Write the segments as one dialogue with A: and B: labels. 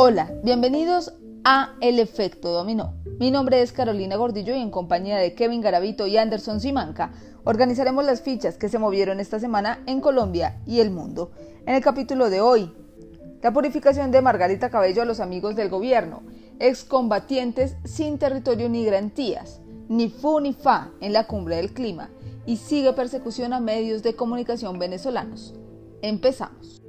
A: Hola, bienvenidos a El Efecto Dominó. Mi nombre es Carolina Gordillo y en compañía de Kevin Garavito y Anderson Simanca organizaremos las fichas que se movieron esta semana en Colombia y el mundo. En el capítulo de hoy, la purificación de Margarita Cabello a los amigos del gobierno, excombatientes sin territorio ni garantías, ni fu ni fa en la cumbre del clima y sigue persecución a medios de comunicación venezolanos. Empezamos.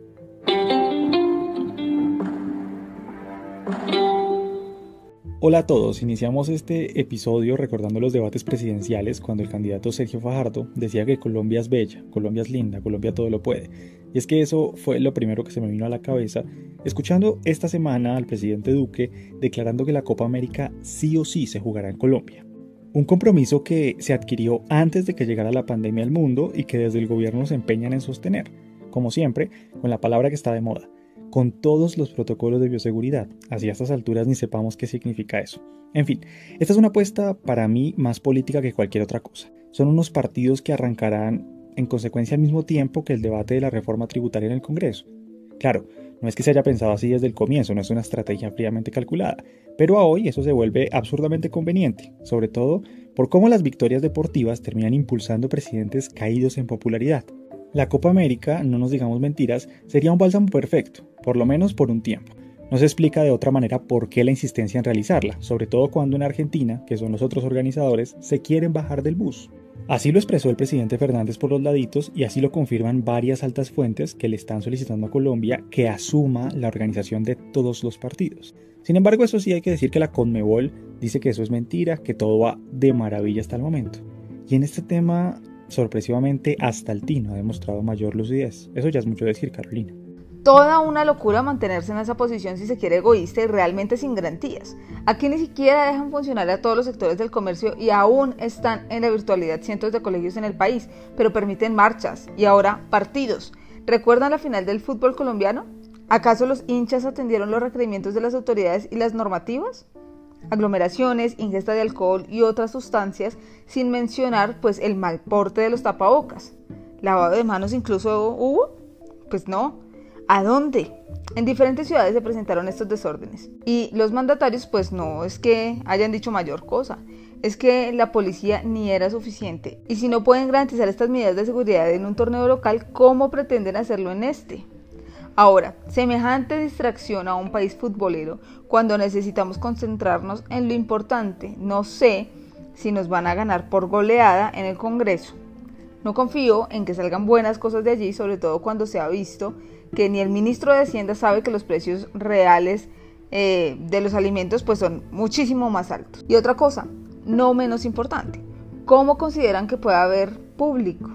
B: Hola a todos, iniciamos este episodio recordando los debates presidenciales cuando el candidato Sergio Fajardo decía que Colombia es bella, Colombia es linda, Colombia todo lo puede. Y es que eso fue lo primero que se me vino a la cabeza, escuchando esta semana al presidente Duque declarando que la Copa América sí o sí se jugará en Colombia. Un compromiso que se adquirió antes de que llegara la pandemia al mundo y que desde el gobierno se empeñan en sostener, como siempre, con la palabra que está de moda, con todos los protocolos de bioseguridad. Así estas alturas ni sepamos qué significa eso. En fin, esta es una apuesta para mí más política que cualquier otra cosa. Son unos partidos que arrancarán en consecuencia al mismo tiempo que el debate de la reforma tributaria en el Congreso. Claro, no es que se haya pensado así desde el comienzo, no es una estrategia fríamente calculada, pero a hoy eso se vuelve absurdamente conveniente, sobre todo por cómo las victorias deportivas terminan impulsando presidentes caídos en popularidad. La Copa América, no nos digamos mentiras, sería un bálsamo perfecto, por lo menos por un tiempo. No se explica de otra manera por qué la insistencia en realizarla, sobre todo cuando en Argentina, que son los otros organizadores, se quieren bajar del bus. Así lo expresó el presidente Fernández por los laditos y así lo confirman varias altas fuentes que le están solicitando a Colombia que asuma la organización de todos los partidos. Sin embargo, eso sí hay que decir que la Conmebol dice que eso es mentira, que todo va de maravilla hasta el momento. Y en este tema, sorpresivamente, hasta el Tino ha demostrado mayor lucidez. Eso ya es mucho decir, Carolina
A: toda una locura mantenerse en esa posición si se quiere egoísta y realmente sin garantías. Aquí ni siquiera dejan funcionar a todos los sectores del comercio y aún están en la virtualidad cientos de colegios en el país, pero permiten marchas y ahora partidos. ¿Recuerdan la final del fútbol colombiano? ¿Acaso los hinchas atendieron los requerimientos de las autoridades y las normativas? Aglomeraciones, ingesta de alcohol y otras sustancias, sin mencionar pues el mal porte de los tapabocas. ¿Lavado de manos incluso hubo? Pues no. ¿A dónde? En diferentes ciudades se presentaron estos desórdenes y los mandatarios pues no es que hayan dicho mayor cosa, es que la policía ni era suficiente. Y si no pueden garantizar estas medidas de seguridad en un torneo local, ¿cómo pretenden hacerlo en este? Ahora, semejante distracción a un país futbolero cuando necesitamos concentrarnos en lo importante, no sé si nos van a ganar por goleada en el Congreso. No confío en que salgan buenas cosas de allí, sobre todo cuando se ha visto que ni el ministro de Hacienda sabe que los precios reales eh, de los alimentos pues son muchísimo más altos. Y otra cosa, no menos importante, ¿cómo consideran que puede haber público?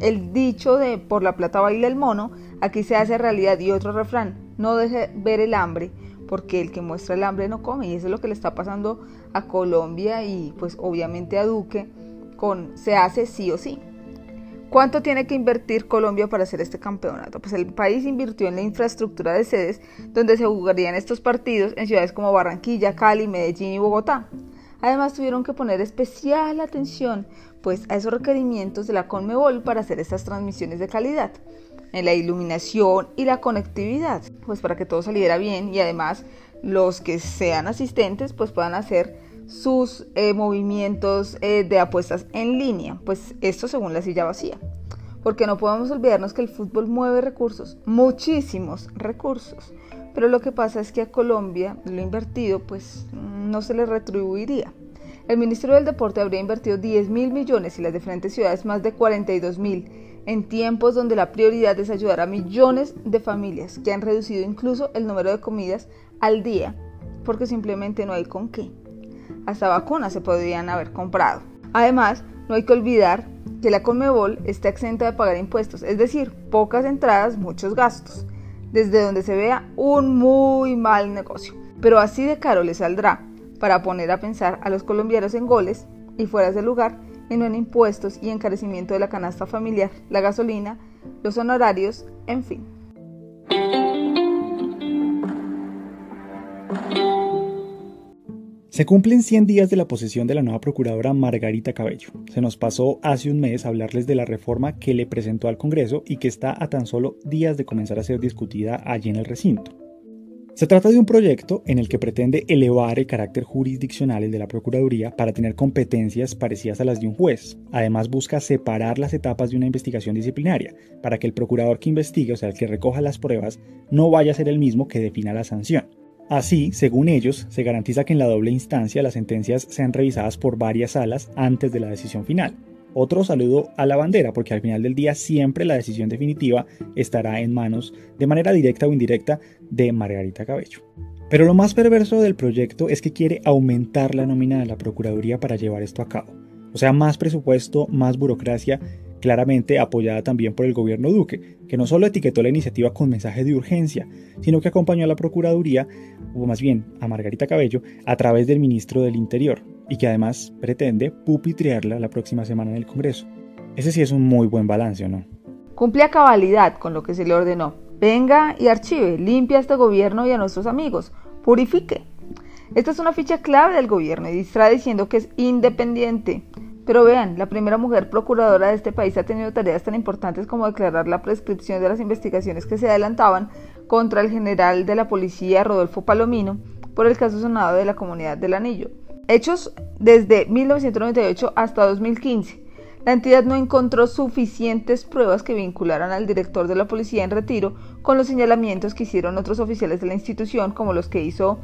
A: El dicho de por la plata baila el mono, aquí se hace realidad y otro refrán, no deje ver el hambre, porque el que muestra el hambre no come y eso es lo que le está pasando a Colombia y pues obviamente a Duque con se hace sí o sí. ¿Cuánto tiene que invertir Colombia para hacer este campeonato? Pues el país invirtió en la infraestructura de sedes donde se jugarían estos partidos en ciudades como Barranquilla, Cali, Medellín y Bogotá. Además tuvieron que poner especial atención pues a esos requerimientos de la Conmebol para hacer estas transmisiones de calidad, en la iluminación y la conectividad, pues para que todo saliera bien y además los que sean asistentes pues puedan hacer sus eh, movimientos eh, de apuestas en línea, pues esto según la silla vacía. Porque no podemos olvidarnos que el fútbol mueve recursos, muchísimos recursos. Pero lo que pasa es que a Colombia lo invertido pues no se le retribuiría. El ministro del Deporte habría invertido 10 mil millones y las diferentes ciudades más de 42 mil en tiempos donde la prioridad es ayudar a millones de familias que han reducido incluso el número de comidas al día porque simplemente no hay con qué hasta vacunas se podrían haber comprado. Además, no hay que olvidar que la Conmebol está exenta de pagar impuestos, es decir, pocas entradas, muchos gastos, desde donde se vea un muy mal negocio. Pero así de caro le saldrá para poner a pensar a los colombianos en goles y fuera de lugar y no en impuestos y encarecimiento de la canasta familiar, la gasolina, los honorarios, en fin.
B: Se cumplen 100 días de la posesión de la nueva procuradora Margarita Cabello. Se nos pasó hace un mes hablarles de la reforma que le presentó al Congreso y que está a tan solo días de comenzar a ser discutida allí en el recinto. Se trata de un proyecto en el que pretende elevar el carácter jurisdiccional de la Procuraduría para tener competencias parecidas a las de un juez. Además busca separar las etapas de una investigación disciplinaria, para que el procurador que investigue, o sea, el que recoja las pruebas, no vaya a ser el mismo que defina la sanción. Así, según ellos, se garantiza que en la doble instancia las sentencias sean revisadas por varias salas antes de la decisión final. Otro saludo a la bandera, porque al final del día siempre la decisión definitiva estará en manos, de manera directa o indirecta, de Margarita Cabello. Pero lo más perverso del proyecto es que quiere aumentar la nómina de la Procuraduría para llevar esto a cabo. O sea, más presupuesto, más burocracia, claramente apoyada también por el gobierno Duque, que no solo etiquetó la iniciativa con mensaje de urgencia, sino que acompañó a la Procuraduría, o más bien a Margarita Cabello, a través del ministro del Interior, y que además pretende pupitrearla la próxima semana en el Congreso. Ese sí es un muy buen balance, ¿o no?
A: Cumple a cabalidad con lo que se le ordenó. Venga y archive, limpia a este gobierno y a nuestros amigos, purifique. Esta es una ficha clave del gobierno y distrae diciendo que es independiente. Pero vean, la primera mujer procuradora de este país ha tenido tareas tan importantes como declarar la prescripción de las investigaciones que se adelantaban contra el general de la policía Rodolfo Palomino por el caso sonado de la comunidad del Anillo hechos desde 1998 hasta 2015. La entidad no encontró suficientes pruebas que vincularan al director de la policía en retiro con los señalamientos que hicieron otros oficiales de la institución, como los que hizo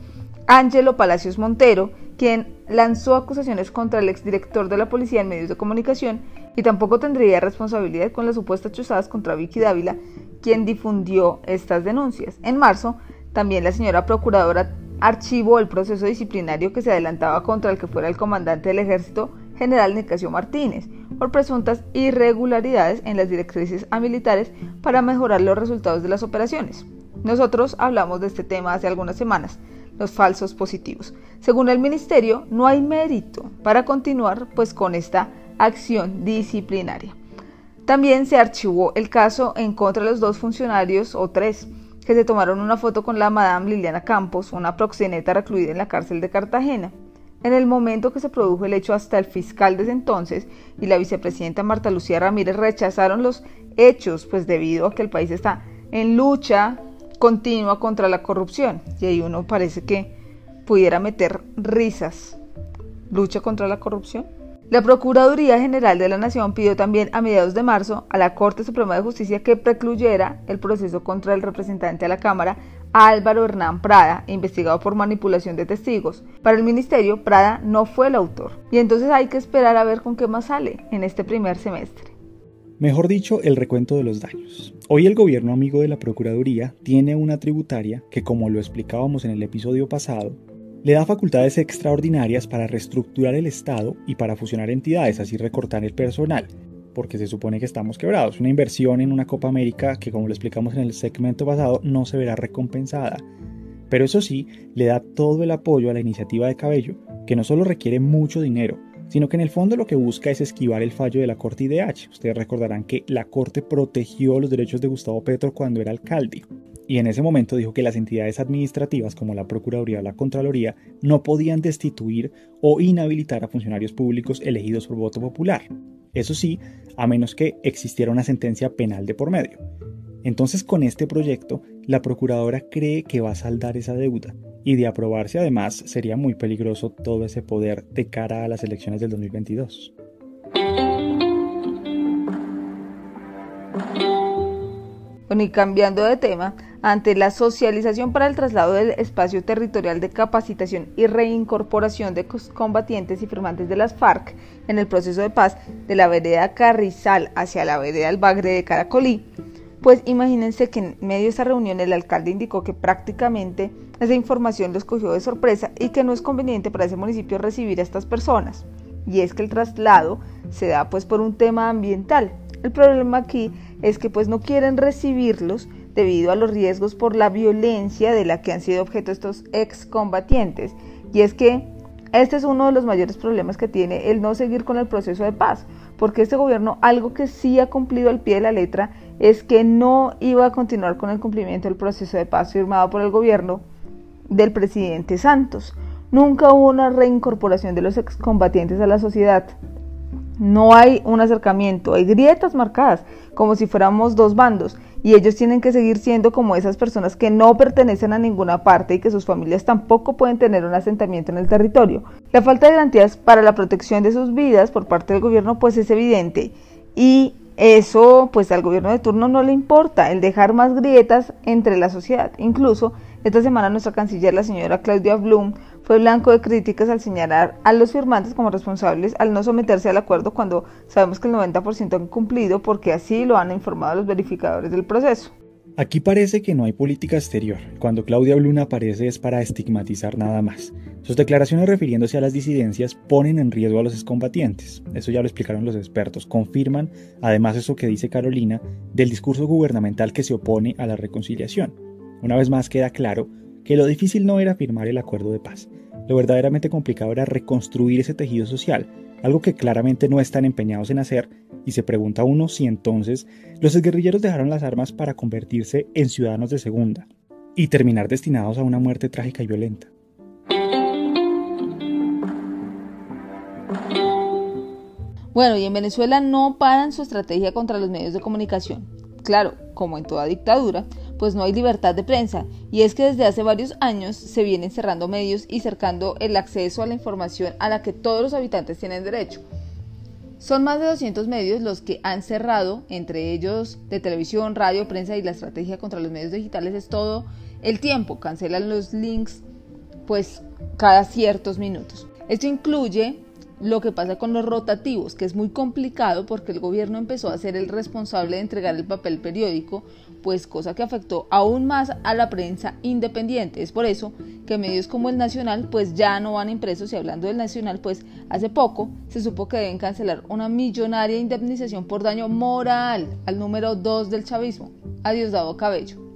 A: Ángelo Palacios Montero, quien lanzó acusaciones contra el exdirector de la policía en medios de comunicación, y tampoco tendría responsabilidad con las supuestas chuzadas contra Vicky Dávila, quien difundió estas denuncias. En marzo, también la señora procuradora archivó el proceso disciplinario que se adelantaba contra el que fuera el comandante del ejército, general Nicasio Martínez, por presuntas irregularidades en las directrices a militares para mejorar los resultados de las operaciones. Nosotros hablamos de este tema hace algunas semanas, los falsos positivos. Según el ministerio, no hay mérito para continuar pues con esta acción disciplinaria. También se archivó el caso en contra de los dos funcionarios o tres que se tomaron una foto con la Madame Liliana Campos, una proxeneta recluida en la cárcel de Cartagena. En el momento que se produjo el hecho, hasta el fiscal desde entonces y la vicepresidenta Marta Lucía Ramírez rechazaron los hechos, pues debido a que el país está en lucha continua contra la corrupción. Y ahí uno parece que pudiera meter risas. ¿Lucha contra la corrupción? La Procuraduría General de la Nación pidió también a mediados de marzo a la Corte Suprema de Justicia que precluyera el proceso contra el representante a la Cámara Álvaro Hernán Prada, investigado por manipulación de testigos. Para el Ministerio, Prada no fue el autor. Y entonces hay que esperar a ver con qué más sale en este primer semestre.
B: Mejor dicho, el recuento de los daños. Hoy el gobierno amigo de la Procuraduría tiene una tributaria que, como lo explicábamos en el episodio pasado, le da facultades extraordinarias para reestructurar el Estado y para fusionar entidades, así recortar el personal, porque se supone que estamos quebrados. Una inversión en una Copa América que, como lo explicamos en el segmento pasado, no se verá recompensada. Pero eso sí, le da todo el apoyo a la iniciativa de Cabello, que no solo requiere mucho dinero, sino que en el fondo lo que busca es esquivar el fallo de la Corte IDH. Ustedes recordarán que la Corte protegió los derechos de Gustavo Petro cuando era alcalde y en ese momento dijo que las entidades administrativas como la Procuraduría o la Contraloría no podían destituir o inhabilitar a funcionarios públicos elegidos por voto popular. Eso sí, a menos que existiera una sentencia penal de por medio. Entonces con este proyecto, la Procuradora cree que va a saldar esa deuda y de aprobarse además sería muy peligroso todo ese poder de cara a las elecciones del 2022.
A: Bueno, y cambiando de tema, ante la socialización para el traslado del espacio territorial de capacitación y reincorporación de combatientes y firmantes de las FARC en el proceso de paz de la vereda Carrizal hacia la vereda El Bagre de Caracolí, pues imagínense que en medio de esa reunión el alcalde indicó que prácticamente esa información los cogió de sorpresa y que no es conveniente para ese municipio recibir a estas personas. Y es que el traslado se da pues por un tema ambiental. El problema aquí es que pues no quieren recibirlos debido a los riesgos por la violencia de la que han sido objeto estos excombatientes. Y es que este es uno de los mayores problemas que tiene el no seguir con el proceso de paz, porque este gobierno algo que sí ha cumplido al pie de la letra es que no iba a continuar con el cumplimiento del proceso de paz firmado por el gobierno del presidente Santos. Nunca hubo una reincorporación de los excombatientes a la sociedad. No hay un acercamiento, hay grietas marcadas, como si fuéramos dos bandos, y ellos tienen que seguir siendo como esas personas que no pertenecen a ninguna parte y que sus familias tampoco pueden tener un asentamiento en el territorio. La falta de garantías para la protección de sus vidas por parte del gobierno pues es evidente y eso pues al gobierno de turno no le importa, el dejar más grietas entre la sociedad. Incluso esta semana nuestra canciller, la señora Claudia Blum, fue blanco de críticas al señalar a los firmantes como responsables al no someterse al acuerdo cuando sabemos que el 90% han cumplido porque así lo han informado los verificadores del proceso.
B: Aquí parece que no hay política exterior. Cuando Claudia Blum aparece es para estigmatizar nada más. Sus declaraciones refiriéndose a las disidencias ponen en riesgo a los excombatientes. Eso ya lo explicaron los expertos. Confirman además eso que dice Carolina del discurso gubernamental que se opone a la reconciliación. Una vez más queda claro que lo difícil no era firmar el acuerdo de paz. Lo verdaderamente complicado era reconstruir ese tejido social, algo que claramente no están empeñados en hacer, y se pregunta uno si entonces los guerrilleros dejaron las armas para convertirse en ciudadanos de segunda y terminar destinados a una muerte trágica y violenta.
A: Bueno, y en Venezuela no paran su estrategia contra los medios de comunicación. Claro, como en toda dictadura, pues no hay libertad de prensa, y es que desde hace varios años se vienen cerrando medios y cercando el acceso a la información a la que todos los habitantes tienen derecho. Son más de 200 medios los que han cerrado, entre ellos de televisión, radio, prensa y la estrategia contra los medios digitales es todo el tiempo, cancelan los links pues cada ciertos minutos. Esto incluye lo que pasa con los rotativos, que es muy complicado porque el gobierno empezó a ser el responsable de entregar el papel periódico, pues cosa que afectó aún más a la prensa independiente. Es por eso que medios como el Nacional pues ya no van impresos y hablando del Nacional pues hace poco se supo que deben cancelar una millonaria indemnización por daño moral al número 2 del chavismo, a Diosdado Cabello.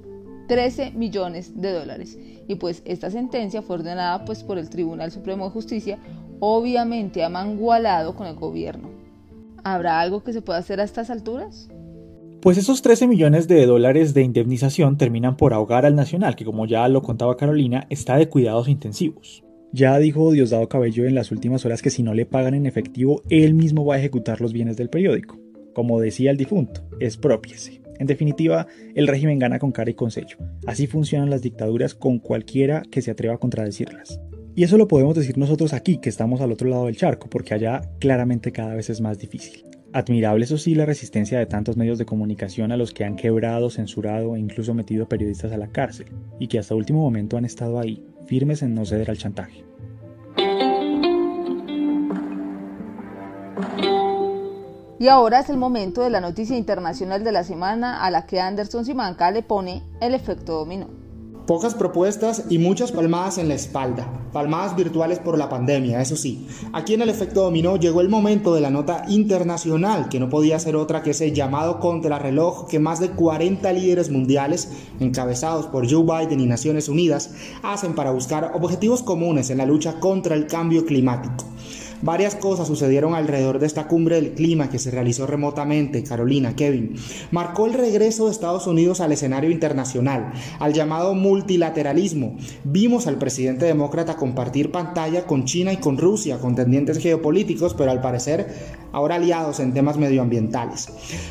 A: 13 millones de dólares. Y pues esta sentencia fue ordenada pues por el Tribunal Supremo de Justicia obviamente ha mangualado con el gobierno. ¿Habrá algo que se pueda hacer a estas alturas?
B: Pues esos 13 millones de dólares de indemnización terminan por ahogar al Nacional, que como ya lo contaba Carolina, está de cuidados intensivos. Ya dijo Diosdado Cabello en las últimas horas que si no le pagan en efectivo, él mismo va a ejecutar los bienes del periódico. Como decía el difunto, expropiese. En definitiva, el régimen gana con cara y con sello. Así funcionan las dictaduras con cualquiera que se atreva a contradecirlas. Y eso lo podemos decir nosotros aquí, que estamos al otro lado del charco, porque allá claramente cada vez es más difícil. Admirable eso sí la resistencia de tantos medios de comunicación a los que han quebrado, censurado e incluso metido periodistas a la cárcel, y que hasta último momento han estado ahí, firmes en no ceder al chantaje.
A: Y ahora es el momento de la noticia internacional de la semana a la que Anderson Simanca le pone el efecto dominó.
C: Pocas propuestas y muchas palmadas en la espalda, palmadas virtuales por la pandemia, eso sí. Aquí en el efecto dominó llegó el momento de la nota internacional, que no podía ser otra que ese llamado contrarreloj que más de 40 líderes mundiales, encabezados por Joe Biden y Naciones Unidas, hacen para buscar objetivos comunes en la lucha contra el cambio climático. Varias cosas sucedieron alrededor de esta cumbre del clima que se realizó remotamente, Carolina, Kevin. Marcó el regreso de Estados Unidos al escenario internacional, al llamado multilateralismo. Vimos al presidente demócrata compartir pantalla con China y con Rusia, contendientes geopolíticos, pero al parecer ahora aliados en temas medioambientales.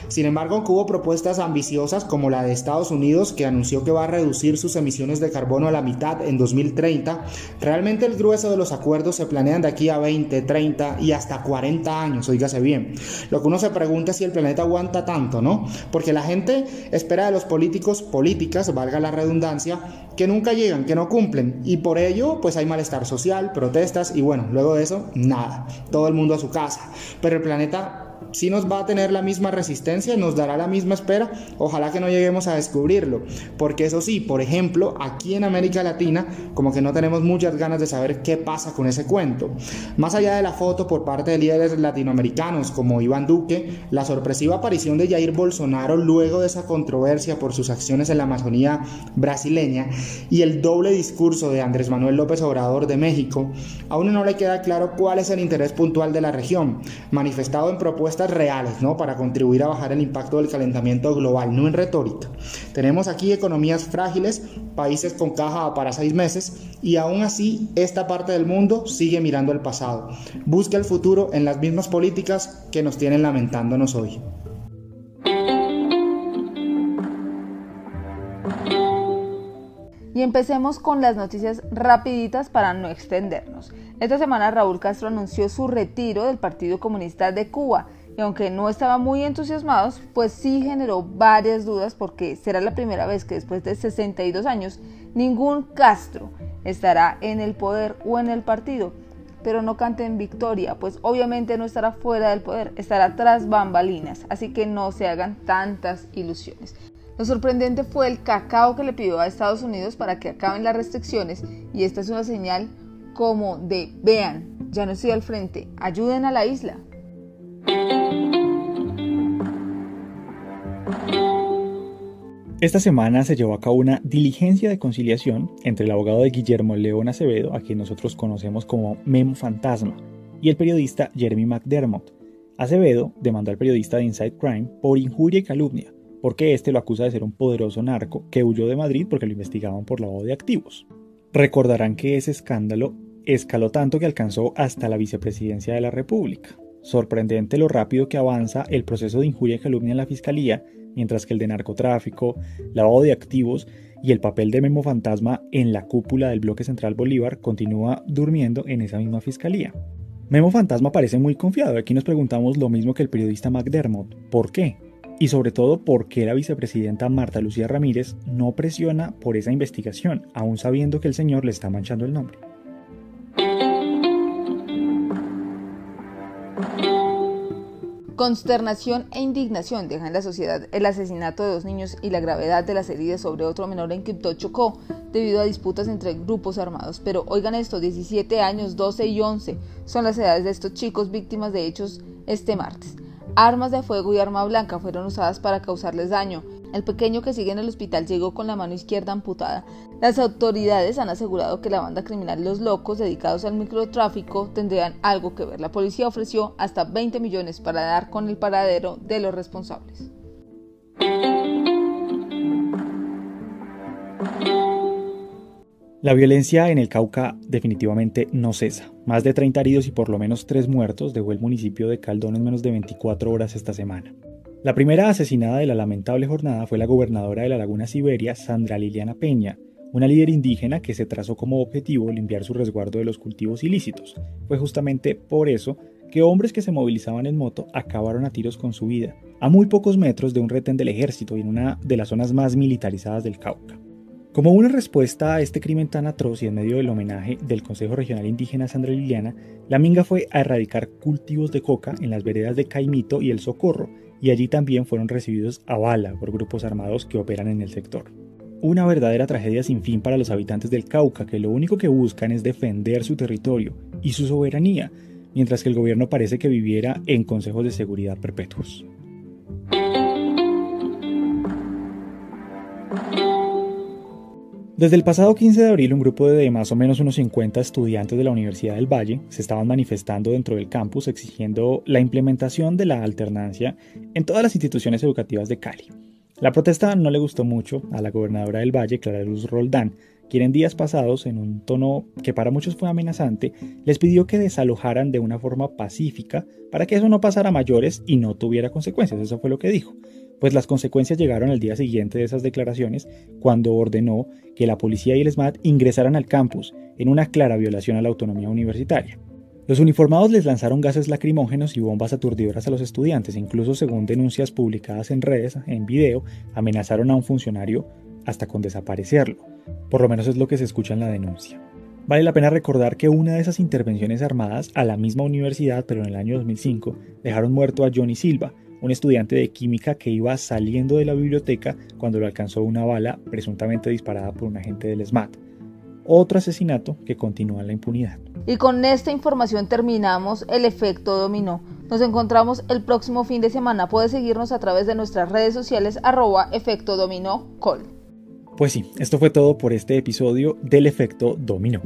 C: Sin embargo, hubo propuestas ambiciosas como la de Estados Unidos, que anunció que va a reducir sus emisiones de carbono a la mitad en 2030. Realmente el grueso de los acuerdos se planean de aquí a 20, 30 y hasta 40 años, oígase bien. Lo que uno se pregunta es si el planeta aguanta tanto, ¿no? Porque la gente espera de los políticos, políticas, valga la redundancia, que nunca llegan, que no cumplen. Y por ello, pues hay malestar social, protestas y bueno, luego de eso, nada. Todo el mundo a su casa. Pero el planeta si nos va a tener la misma resistencia, nos dará la misma espera, ojalá que no lleguemos a descubrirlo, porque eso sí, por ejemplo, aquí en América Latina, como que no tenemos muchas ganas de saber qué pasa con ese cuento. Más allá de la foto por parte de líderes latinoamericanos como Iván Duque, la sorpresiva aparición de Jair Bolsonaro luego de esa controversia por sus acciones en la Amazonía brasileña y el doble discurso de Andrés Manuel López Obrador de México, a uno no le queda claro cuál es el interés puntual de la región, manifestado en propuestas reales, ¿no? Para contribuir a bajar el impacto del calentamiento global, no en retórica. Tenemos aquí economías frágiles, países con caja para seis meses y aún así esta parte del mundo sigue mirando el pasado. Busca el futuro en las mismas políticas que nos tienen lamentándonos hoy.
A: Y empecemos con las noticias rapiditas para no extendernos. Esta semana Raúl Castro anunció su retiro del Partido Comunista de Cuba y aunque no estaba muy entusiasmados, pues sí generó varias dudas porque será la primera vez que después de 62 años ningún Castro estará en el poder o en el partido. Pero no canten victoria, pues obviamente no estará fuera del poder, estará tras bambalinas, así que no se hagan tantas ilusiones. Lo sorprendente fue el cacao que le pidió a Estados Unidos para que acaben las restricciones y esta es una señal como de vean, ya no estoy al frente, ayuden a la isla.
B: Esta semana se llevó a cabo una diligencia de conciliación entre el abogado de Guillermo León Acevedo, a quien nosotros conocemos como Memo Fantasma, y el periodista Jeremy McDermott. Acevedo demandó al periodista de Inside Crime por injuria y calumnia, porque este lo acusa de ser un poderoso narco que huyó de Madrid porque lo investigaban por lavado de activos. Recordarán que ese escándalo escaló tanto que alcanzó hasta la vicepresidencia de la República. Sorprendente lo rápido que avanza el proceso de injuria y calumnia en la Fiscalía, mientras que el de narcotráfico, lavado de activos y el papel de Memo Fantasma en la cúpula del bloque central Bolívar continúa durmiendo en esa misma Fiscalía. Memo Fantasma parece muy confiado. Aquí nos preguntamos lo mismo que el periodista McDermott. ¿Por qué? Y sobre todo, ¿por qué la vicepresidenta Marta Lucía Ramírez no presiona por esa investigación, aún sabiendo que el señor le está manchando el nombre?
A: Consternación e indignación dejan en la sociedad el asesinato de dos niños y la gravedad de las heridas sobre otro menor en Quibdó Chocó debido a disputas entre grupos armados. Pero oigan esto, 17 años, 12 y 11 son las edades de estos chicos víctimas de hechos este martes. Armas de fuego y arma blanca fueron usadas para causarles daño. El pequeño que sigue en el hospital llegó con la mano izquierda amputada. Las autoridades han asegurado que la banda criminal Los Locos, dedicados al microtráfico, tendrían algo que ver. La policía ofreció hasta 20 millones para dar con el paradero de los responsables.
B: La violencia en el Cauca definitivamente no cesa. Más de 30 heridos y por lo menos 3 muertos dejó el municipio de Caldón en menos de 24 horas esta semana. La primera asesinada de la lamentable jornada fue la gobernadora de la Laguna Siberia, Sandra Liliana Peña, una líder indígena que se trazó como objetivo limpiar su resguardo de los cultivos ilícitos. Fue justamente por eso que hombres que se movilizaban en moto acabaron a tiros con su vida, a muy pocos metros de un retén del ejército y en una de las zonas más militarizadas del Cauca. Como una respuesta a este crimen tan atroz y en medio del homenaje del Consejo Regional Indígena Sandra Liliana, la Minga fue a erradicar cultivos de coca en las veredas de Caimito y El Socorro, y allí también fueron recibidos a bala por grupos armados que operan en el sector. Una verdadera tragedia sin fin para los habitantes del Cauca, que lo único que buscan es defender su territorio y su soberanía, mientras que el gobierno parece que viviera en consejos de seguridad perpetuos. Desde el pasado 15 de abril, un grupo de más o menos unos 50 estudiantes de la Universidad del Valle se estaban manifestando dentro del campus exigiendo la implementación de la alternancia en todas las instituciones educativas de Cali. La protesta no le gustó mucho a la gobernadora del Valle, Clara Luz Roldán, quien en días pasados, en un tono que para muchos fue amenazante, les pidió que desalojaran de una forma pacífica para que eso no pasara a mayores y no tuviera consecuencias. Eso fue lo que dijo pues las consecuencias llegaron al día siguiente de esas declaraciones cuando ordenó que la policía y el SMAT ingresaran al campus en una clara violación a la autonomía universitaria. Los uniformados les lanzaron gases lacrimógenos y bombas aturdidoras a los estudiantes, incluso según denuncias publicadas en redes, en video, amenazaron a un funcionario hasta con desaparecerlo. Por lo menos es lo que se escucha en la denuncia. Vale la pena recordar que una de esas intervenciones armadas a la misma universidad, pero en el año 2005, dejaron muerto a Johnny Silva, un estudiante de química que iba saliendo de la biblioteca cuando lo alcanzó una bala presuntamente disparada por un agente del SMAT. Otro asesinato que continúa en la impunidad.
A: Y con esta información terminamos el efecto dominó. Nos encontramos el próximo fin de semana. Puedes seguirnos a través de nuestras redes sociales arroba efecto dominó col.
B: Pues sí, esto fue todo por este episodio del efecto dominó.